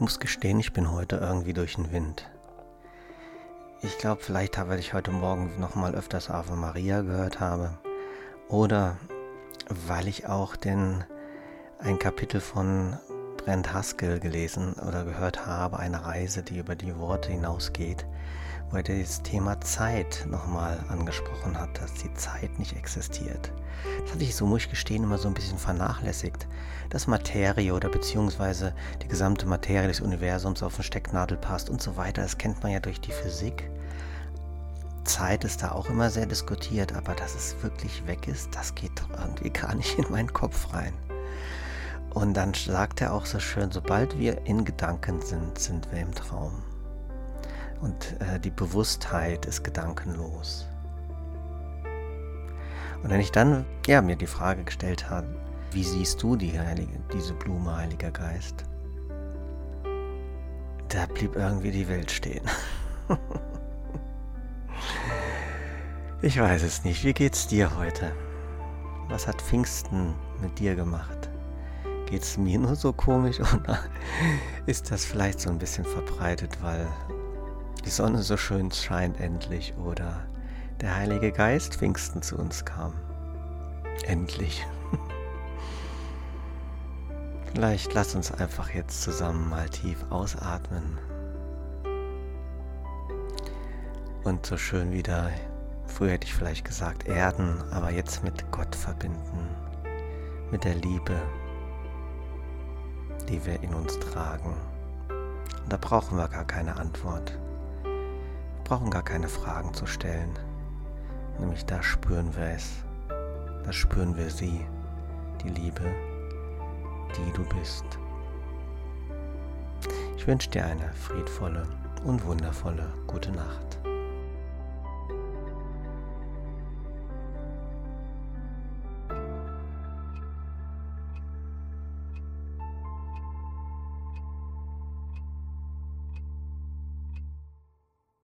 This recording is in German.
Ich muss gestehen, ich bin heute irgendwie durch den Wind. Ich glaube, vielleicht weil ich heute Morgen nochmal öfters Ave Maria gehört habe. Oder weil ich auch den, ein Kapitel von Brent Haskell gelesen oder gehört habe, eine Reise, die über die Worte hinausgeht, wo er das Thema Zeit nochmal angesprochen hat, dass die Zeit nicht existiert. Das hatte ich, so muss ich gestehen, immer so ein bisschen vernachlässigt, dass Materie oder beziehungsweise die gesamte Materie des Universums auf den Stecknadel passt und so weiter. Das kennt man ja durch die Physik. Zeit ist da auch immer sehr diskutiert, aber dass es wirklich weg ist, das geht irgendwie gar nicht in meinen Kopf rein. Und dann sagt er auch so schön, sobald wir in Gedanken sind, sind wir im Traum. Und äh, die Bewusstheit ist gedankenlos. Und wenn ich dann ja, mir die Frage gestellt habe, wie siehst du die Heilige, diese Blume, Heiliger Geist? Da blieb irgendwie die Welt stehen. ich weiß es nicht. Wie geht's dir heute? Was hat Pfingsten mit dir gemacht? Geht's mir nur so komisch oder ist das vielleicht so ein bisschen verbreitet, weil die Sonne so schön scheint endlich oder der Heilige Geist Pfingsten zu uns kam? Endlich. Vielleicht lass uns einfach jetzt zusammen mal tief ausatmen. Und so schön wieder, früher hätte ich vielleicht gesagt erden, aber jetzt mit Gott verbinden, mit der Liebe, die wir in uns tragen. Und da brauchen wir gar keine Antwort, wir brauchen gar keine Fragen zu stellen, nämlich da spüren wir es, da spüren wir sie, die Liebe, die du bist. Ich wünsche dir eine friedvolle und wundervolle gute Nacht.